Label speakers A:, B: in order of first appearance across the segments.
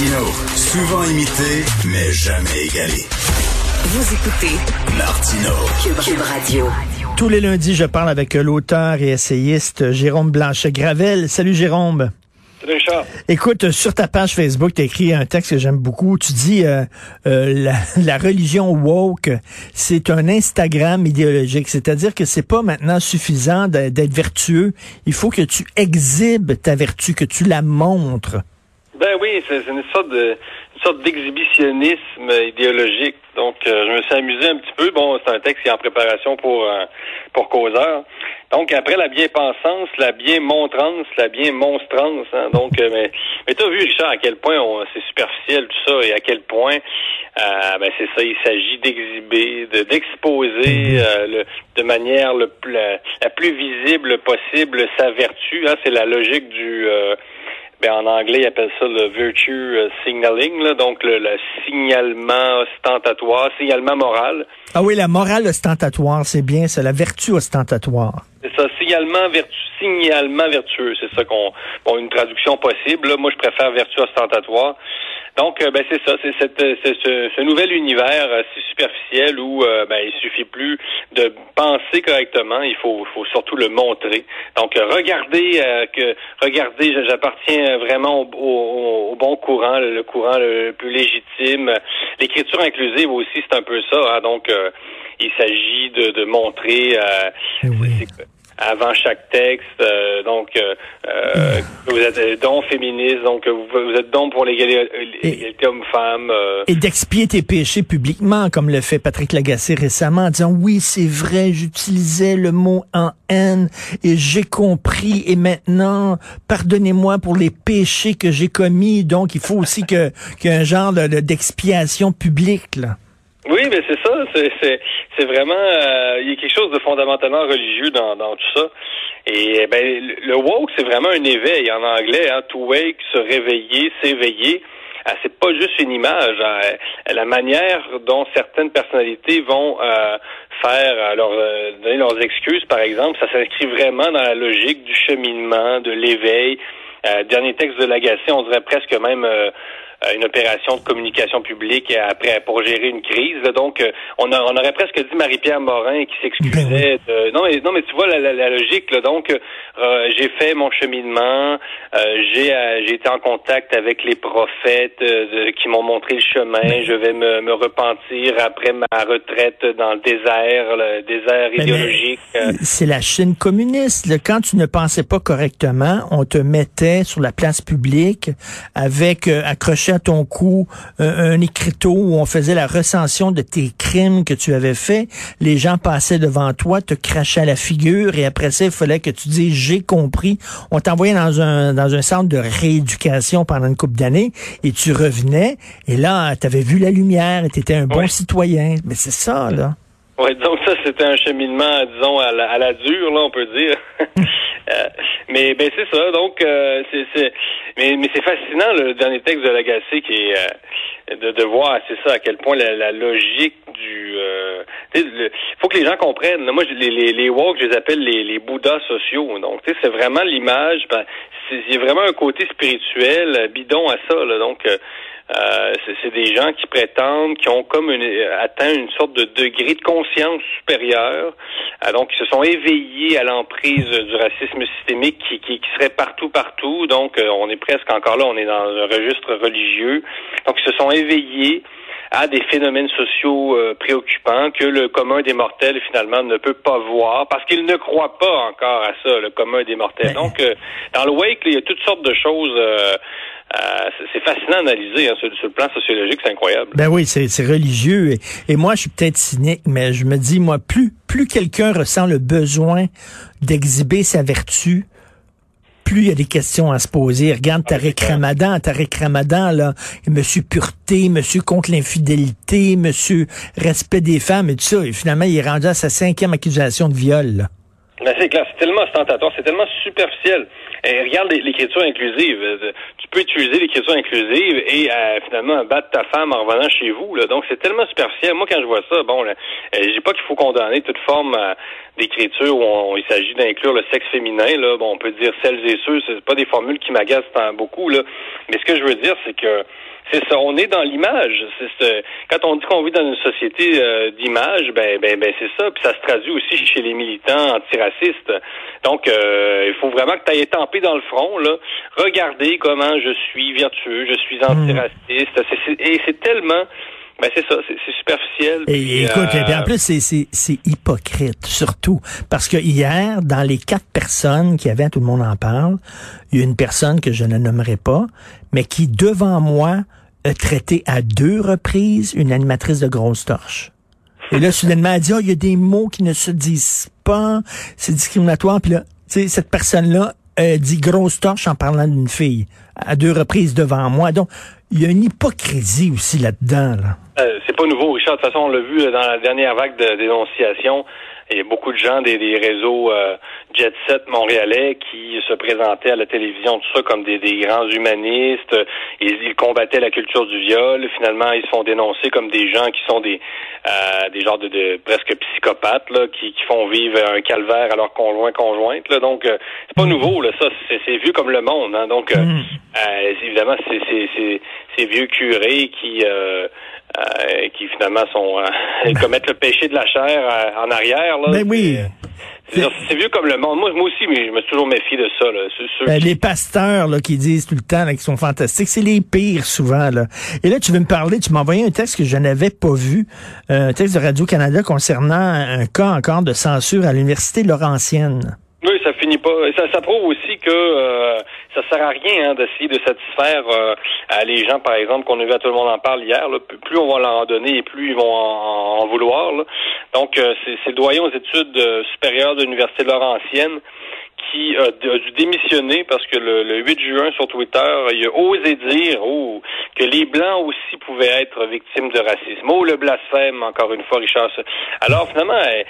A: Martino, souvent imité, mais jamais égalé.
B: Vous écoutez
A: Martino,
B: Cube Radio.
C: Tous les lundis, je parle avec l'auteur et essayiste Jérôme Blanchet-Gravel. Salut Jérôme.
D: Salut Richard.
C: Écoute, sur ta page Facebook, tu as écrit un texte que j'aime beaucoup. Tu dis euh, euh, la, la religion woke, c'est un Instagram idéologique. C'est-à-dire que c'est pas maintenant suffisant d'être vertueux. Il faut que tu exhibes ta vertu, que tu la montres.
D: Ben oui, c'est une sorte de une sorte d'exhibitionnisme idéologique. Donc, euh, je me suis amusé un petit peu. Bon, c'est un texte qui est en préparation pour euh, pour causeur. Donc, après la bien-pensance, la bien-montrance, la bien-monstrance. hein. donc, euh, mais, mais t'as vu, Richard, à quel point c'est superficiel tout ça et à quel point, euh, ben c'est ça, il s'agit d'exhiber, de d'exposer euh, le- de manière le la, la plus visible possible sa vertu. Hein. c'est la logique du ben, en anglais, ils appellent ça le virtue euh, signaling, là, donc le, le signalement ostentatoire, signalement moral.
C: Ah oui, la morale ostentatoire, c'est bien, c'est la vertu ostentatoire.
D: C'est ça, signalement vertu, signalement vertueux, c'est ça qu'on, bon, une traduction possible. Là, moi, je préfère vertu ostentatoire. Donc, euh, ben c'est ça, c'est cette, c'est ce, ce nouvel univers euh, si superficiel où euh, ben il suffit plus de penser correctement, il faut, faut surtout le montrer. Donc, euh, regardez euh, que, regardez, j'appartiens vraiment au, au- au bon courant, le, courant le plus légitime. L'écriture inclusive aussi, c'est un peu ça. hein. donc, euh, il s'agit de, de montrer. euh,
C: Eh oui.
D: Avant chaque texte, euh, donc euh, euh, vous êtes euh, don féministe, donc euh, vous, êtes don pour l'égalité homme-femme. euh,
C: Et d'expier tes péchés publiquement, comme le fait Patrick Lagacé récemment, en disant oui, c'est vrai, j'utilisais le mot en haine et j'ai compris et maintenant, pardonnez-moi pour les péchés que j'ai commis. Donc, il faut aussi que qu'il y ait un genre de- de- d'expiation publique. Là.
D: Oui, mais c'est ça. C'est, vraiment. euh, il y a quelque chose de fondamentalement religieux dans, dans tout ça. Et ben, le woke, c'est vraiment un éveil en anglais. Hein, to wake, se réveiller, s'éveiller. Ah, c'est pas juste une image. hein. La manière dont certaines personnalités vont euh, faire euh, leur, euh, donner leurs excuses, par exemple, ça s'inscrit vraiment dans la logique du cheminement, de l'éveil. Euh, dernier texte de Lagacé, on dirait presque même euh, euh, une opération de communication publique après pour gérer une crise. Donc, euh, on, a- on aurait presque dit Marie-Pierre Morin qui s'excusait. de- Non, mais non, mais tu vois la, la- la logique. Là. Donc, euh, j'ai fait mon cheminement. euh, j'ai euh, j'ai été en contact avec les prophètes euh, de- qui m'ont montré le chemin. Je vais me, me repentir après ma retraite dans le désert, le désert
C: Mais-
D: idéologique. euh.
C: C'est la Chine communiste. là. Quand tu ne pensais pas correctement, on te mettait sur la place publique avec euh, accroché à ton cou euh, un écriteau où on faisait la recension de tes crimes que tu avais faits. Les gens passaient devant toi, te crachaient à la figure et après ça, il fallait que tu dises j'ai compris. On t'envoyait dans un dans un centre de rééducation pendant une couple d'années et tu revenais et là, tu avais vu la lumière et tu étais un bon
D: Oui.
C: citoyen. Mais c'est ça là.
D: Oui, donc ça, c'était un cheminement, disons, à la, à la dure, là, on peut dire. Euh, mais ben c'est ça, donc euh, c'est, c'est mais, mais c'est fascinant le dernier texte de Lagacé qui est euh, de, de voir, c'est ça, à quel point la, la logique du euh, le- faut que les gens comprennent. moi, les, les, les je les appelle les, les bouddhas sociaux. Donc, c'est vraiment l'image. Ben, il y a vraiment un côté spirituel euh, bidon à ça. Là, donc, euh, euh, c'est, des gens qui prétendent, qui ont comme une, atteint une sorte de degré de conscience supérieure, euh, donc qui se sont éveillés à l'emprise du racisme systémique qui, qui, qui serait partout, partout. Donc, euh, on est presque encore là, on est dans un registre religieux. Donc, ils se sont éveillés à des phénomènes sociaux euh, préoccupants que le commun des mortels finalement ne peut pas voir parce qu'il ne croit pas encore à ça, le commun des mortels.
C: Mais-
D: Donc, euh, dans le wake, il y a toutes sortes de choses. Euh, c'est- fascinant à analyser hein, sur, sur le plan sociologique, c'est incroyable.
C: Ben oui, c'est religieux. Et, et moi, je suis peut-être cynique, mais je me dis, moi, plus, plus quelqu'un ressent le besoin d'exhiber sa vertu, plus il y a des questions à se poser. Regarde Tariq Ramadan, Tariq Ramadan, là, Monsieur Pureté, Monsieur contre l'infidélité, Monsieur respect des femmes et tout ça. Et finalement, il est rendu à sa cinquième accusation de viol. là.
D: Ben, c'est clair, c'est tellement ostentatoire, c'est tellement superficiel. Et regarde l'é- l'écriture inclusive. Euh, Tu peux utiliser l'écriture inclusive et euh, finalement battre ta femme en revenant chez vous. Là. Donc c'est tellement superficiel. Moi, quand je vois ça, bon, là, euh, je dis pas qu'il faut condamner toute forme euh, d'écriture où on- il s'agit d'inclure le sexe féminin. Là, bon, on peut dire celles et ceux. C'est pas des formules qui m'agacent tant beaucoup. Là. Mais ce que je veux dire, c'est que c'est ça, on est dans l'image. C'est ce- quand on dit qu'on vit dans une société euh, d'image, ben, ben, ben c'est ça. Puis ça se traduit aussi chez les militants antiracistes. Donc, euh, il faut vraiment que tu ailles étampé dans le front, là. Regardez comment je suis vertueux, je suis antiraciste. C'est- c'est- et c'est tellement, ben c'est ça, c'est c'est superficiel.
C: Et écoute,
D: euh,
C: et en plus, c'est, c'est, c'est hypocrite, surtout. Parce que hier, dans les quatre personnes qui avaient, tout le monde en parle, il y a une personne que je ne nommerai pas, mais qui, devant moi, traité à deux reprises une animatrice de grosse torche. Et là, soudainement, elle dit, oh, il y a des mots qui ne se disent pas, c'est discriminatoire. Puis là, cette personne-là dit grosse torche en parlant d'une fille à deux reprises devant moi. Donc, il y a une hypocrisie aussi là-dedans, là.
D: Euh, c'est pas nouveau, Richard. De toute façon, on l'a vu euh, dans la dernière vague de dénonciation. Il y a beaucoup de gens des, des réseaux euh, jet set montréalais qui se présentaient à la télévision, tout ça, comme des, des grands humanistes. Ils, ils combattaient la culture du viol. Finalement, ils se font dénoncer comme des gens qui sont des euh, des genres de, de presque psychopathes là, qui, qui font vivre un calvaire à leur conjoint conjointe. Là. Donc, euh, c'est pas nouveau, là. Ça, c'est, vu comme le monde. Hein. Donc, euh,
C: Mm.
D: euh, évidemment, c'est, c'est, c'est, ces vieux curés qui euh, euh, qui finalement sont euh, commettent le péché de la chair euh, en arrière. Là.
C: Ben oui.
D: C'est, c'est- vieux comme le monde. Moi, moi aussi, mais je me suis toujours méfié de ça. Là. Ceux-
C: Ben,
D: qui-
C: les pasteurs là, qui disent tout le temps qu'ils sont fantastiques, c'est les pires souvent. Là. Et là, tu veux me parler, tu m'as envoyé un texte que je n'avais pas vu, euh, un texte de Radio-Canada concernant un cas encore de censure à l'Université Laurentienne.
D: Oui, ça finit pas. Et Ça, ça prouve aussi que euh, ça sert à rien hein, d'essayer de satisfaire euh, à les gens, par exemple, qu'on a vu à tout le monde en parle hier. Là, plus on va leur en donner et plus ils vont en, en vouloir. là. Donc, euh, c'est le doyen aux études euh, supérieures de l'Université Laurentienne qui a, a dû démissionner parce que le, le 8 juin sur Twitter, il a osé dire oh, que les Blancs aussi pouvaient être victimes de racisme. Oh, le blasphème, encore une fois, Richard. Alors, finalement, euh,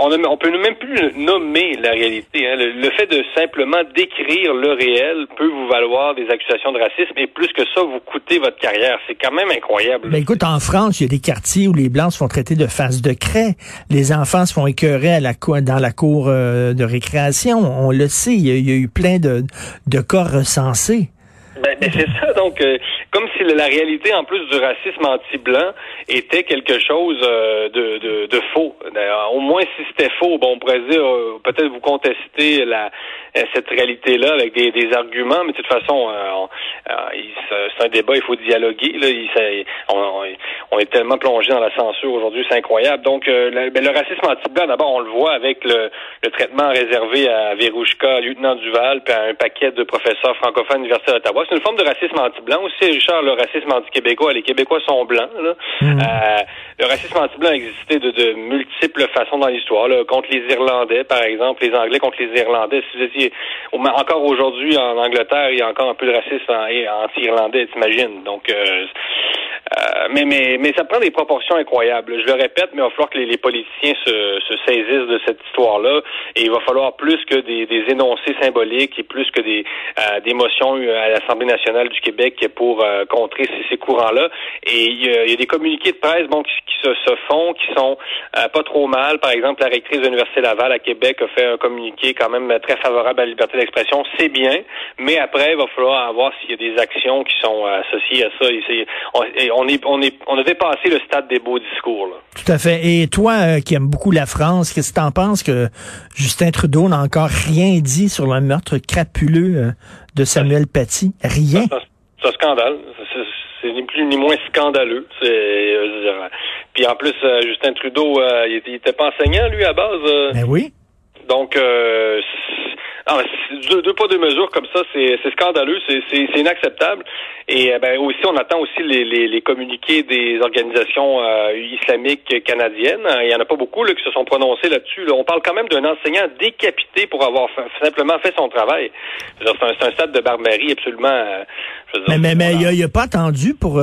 D: on, ne- peut même plus nommer la réalité. hein. Le, fait de simplement décrire le réel peut vous valoir des accusations de racisme et plus que ça, vous coûter votre carrière. C'est quand même incroyable.
C: Ben écoute, en France, il y a des quartiers où les Blancs se font traiter de face de craie. Les enfants se font écœurer dans la cour euh, de récréation. On le sait, il y a, eu plein de, de cas recensés.
D: Ben, ben, c'est ça, donc, euh, comme si la réalité, en plus du racisme anti-blanc, était quelque chose euh, de, de, faux. Au moins, si c'était faux, bon, on pourrait dire, euh, peut-être vous contester la, cette réalité-là avec des, des arguments, mais de toute façon, euh, euh, c'est un débat, il faut dialoguer. Là, il, on, est tellement plongé dans la censure aujourd'hui, c'est incroyable. Donc, euh, le, ben, le racisme anti-blanc, d'abord, on le voit avec le, le traitement réservé à Verouchka, lieutenant Duval, puis à un paquet de professeurs francophones à l'Université d'Ottawa. C'est une forme de racisme anti-blanc aussi, Richard, le racisme anti-québécois. Les Québécois sont blancs. Là. Euh, le racisme anti-blanc a existé de, de multiples façons dans l'histoire. Contre les Irlandais, par exemple, les Anglais contre les Irlandais. Si vous étiez encore aujourd'hui en Angleterre, il y a encore un peu de racisme anti-irlandais, t'imagines. Donc, euh, euh, mais, mais, mais ça prend des proportions incroyables. Je le répète, mais il va falloir que les, les politiciens se, se saisissent de cette histoire-là. Et il va falloir plus que des, des énoncés symboliques et plus que des, euh, des motions à l'Assemblée nationale du Québec pour euh, contrer ces, ces courants-là. Et il y, a, y a des communiqués de presse bon, qui, qui se, se font, qui sont euh, pas trop mal. Par exemple, la rectrice de l'Université Laval à Québec a fait un communiqué quand même très favorable à la liberté d'expression. C'est bien, mais après, il va falloir voir s'il y a des actions qui sont associées à ça. Et on, et on, est, on, est, on a dépassé le stade des beaux discours. Là.
C: Tout à fait. Et toi, euh, qui aimes beaucoup la France, qu'est-ce que t'en penses que Justin Trudeau n'a encore rien dit sur le meurtre crapuleux euh, de Samuel Paty? Rien?
D: C'est un- scandale. C'est ni plus ni moins scandaleux. C'est, euh, puis en plus, euh, Justin Trudeau, euh, il, était, pas enseignant lui à base. euh,
C: Ben oui.
D: Donc, euh, Non, deux, deux pas deux mesures comme ça, c'est scandaleux, c'est inacceptable. Et euh, ben aussi, on attend aussi les, les, les communiqués des organisations euh, islamiques canadiennes. Il y en a pas beaucoup là, qui se sont prononcés là-dessus. On parle quand même d'un enseignant décapité pour avoir simplement fait son travail. C'est un, un, stade de barbarie absolument. Euh,
C: mais mais, mais il a, pas attendu pour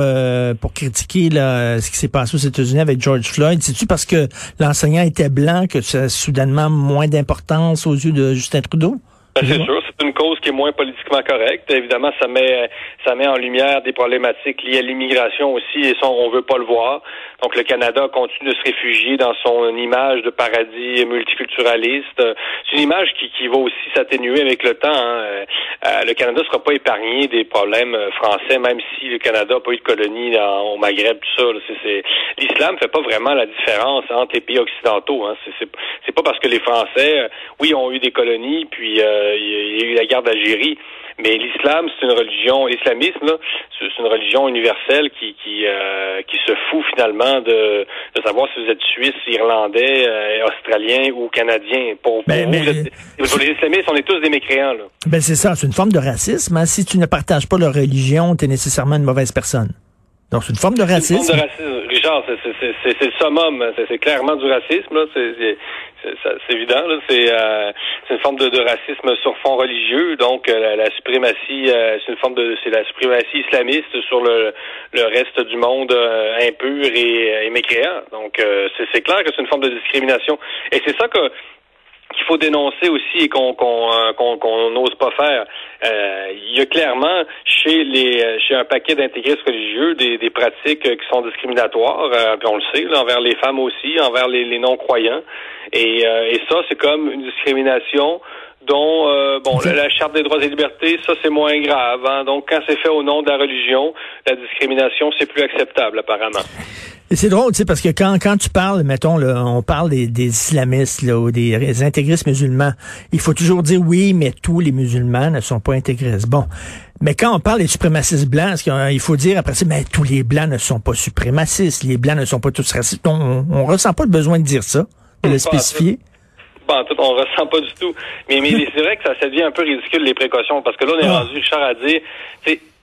C: pour critiquer là, ce qui s'est passé aux États-Unis avec George Floyd. C'est-tu parce que l'enseignant était blanc que ça a soudainement moins d'importance aux yeux de Justin Trudeau?
D: Ben, c'est sûr, c'est une cause qui est moins politiquement correcte. Évidemment, ça met ça met en lumière des problématiques liées à l'immigration aussi, et ça, on veut pas le voir. Donc, le Canada continue de se réfugier dans son image de paradis multiculturaliste. C'est une image qui, qui va aussi s'atténuer avec le temps. Hein. Euh, le Canada ne sera pas épargné des problèmes français, même si le Canada n'a pas eu de colonie au Maghreb, tout ça. C'est, L'islam fait pas vraiment la différence entre les pays occidentaux. Hein. C'est, pas parce que les Français, euh, oui, ont eu des colonies, puis euh, il y a eu la guerre d'Algérie. Mais l'islam, c'est une religion, l'islamisme, c'est une religion universelle qui qui, euh, qui se fout finalement de, de savoir si vous êtes suisse, irlandais, euh, australien ou canadien. Pour, ben, pour, les islamistes, on est tous des mécréants. Là.
C: Ben c'est ça, c'est une forme de racisme. Hein. Si tu ne partages pas leur religion, tu es nécessairement une mauvaise personne. Donc c'est une forme de racisme.
D: Une forme de racisme, Richard, c'est le summum. C'est clairement du racisme. C'est c'est évident. C'est euh, une forme de, racisme sur fond religieux. Donc euh, la, suprématie, euh, c'est une forme de, c'est la suprématie islamiste sur le, le reste du monde impur et, et mécréant. Donc c'est clair que c'est une forme de discrimination. Et c'est ça que qu'il faut dénoncer aussi et qu'on qu'on n'ose pas faire. Il y a clairement chez les chez un paquet d'intégristes religieux des, pratiques qui sont discriminatoires, puis on le sait, envers les femmes aussi, envers les, les non-croyants. Et, euh, et ça, c'est comme une discrimination dont euh, bon la, charte des droits et libertés ça c'est moins grave hein. donc quand c'est fait au nom de la religion la discrimination c'est plus acceptable apparemment
C: et c'est drôle, tu sais, parce que quand, quand tu parles, mettons, là, on parle des, des islamistes là, ou des intégristes musulmans, il faut toujours dire oui, mais tous les musulmans ne sont pas intégristes. Bon, mais quand on parle des suprémacistes blancs, il faut dire après ça, mais tous les blancs ne sont pas suprémacistes, les blancs ne sont pas tous racistes. On, on ressent pas le besoin de dire ça de le spécifier?
D: Pas en tout, on ressent pas du tout. Mais, mais c'est vrai que ça, ça devient un peu ridicule les précautions parce que là on est ah. rendu cher à dire,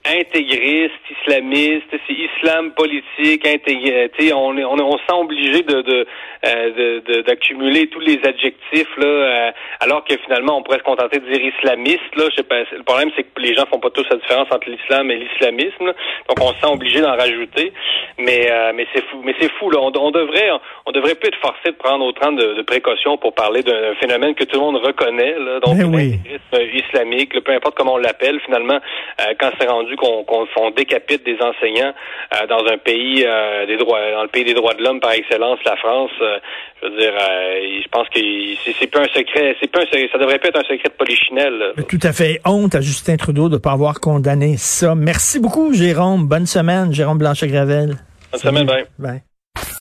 D: intégriste, islamiste, c'est islam politique, intégré. On, on, on sent obligé de, de, euh, d'accumuler tous les adjectifs là, euh, alors que finalement on pourrait se contenter de dire islamiste. Là, je sais pas. Le problème c'est que les gens font pas tous la différence entre l'islam et l'islamisme. Donc on se sent obligé d'en rajouter. Mais euh, mais c'est fou. Mais c'est fou. Là. On, devrait on devrait plus être forcé de prendre autant de, de précautions pour parler d'un phénomène que tout le monde reconnaît. Là, donc
C: ben oui.
D: islamique, peu importe comment on l'appelle. Finalement, quand c'est rendu qu'on décapite des enseignants euh, dans un pays euh, des droits, dans le pays des droits de l'homme par excellence, la France. Euh, je veux dire, je pense que c'est pas un secret, c'est pas ça devrait pas être un secret de polichinelle.
C: Tout à fait. Honte à Justin Trudeau de ne pas avoir condamné ça. Merci beaucoup, Jérôme. Bonne semaine, Jérôme Blanchet-Gravel.
D: Bonne semaine, bye.
C: Bye.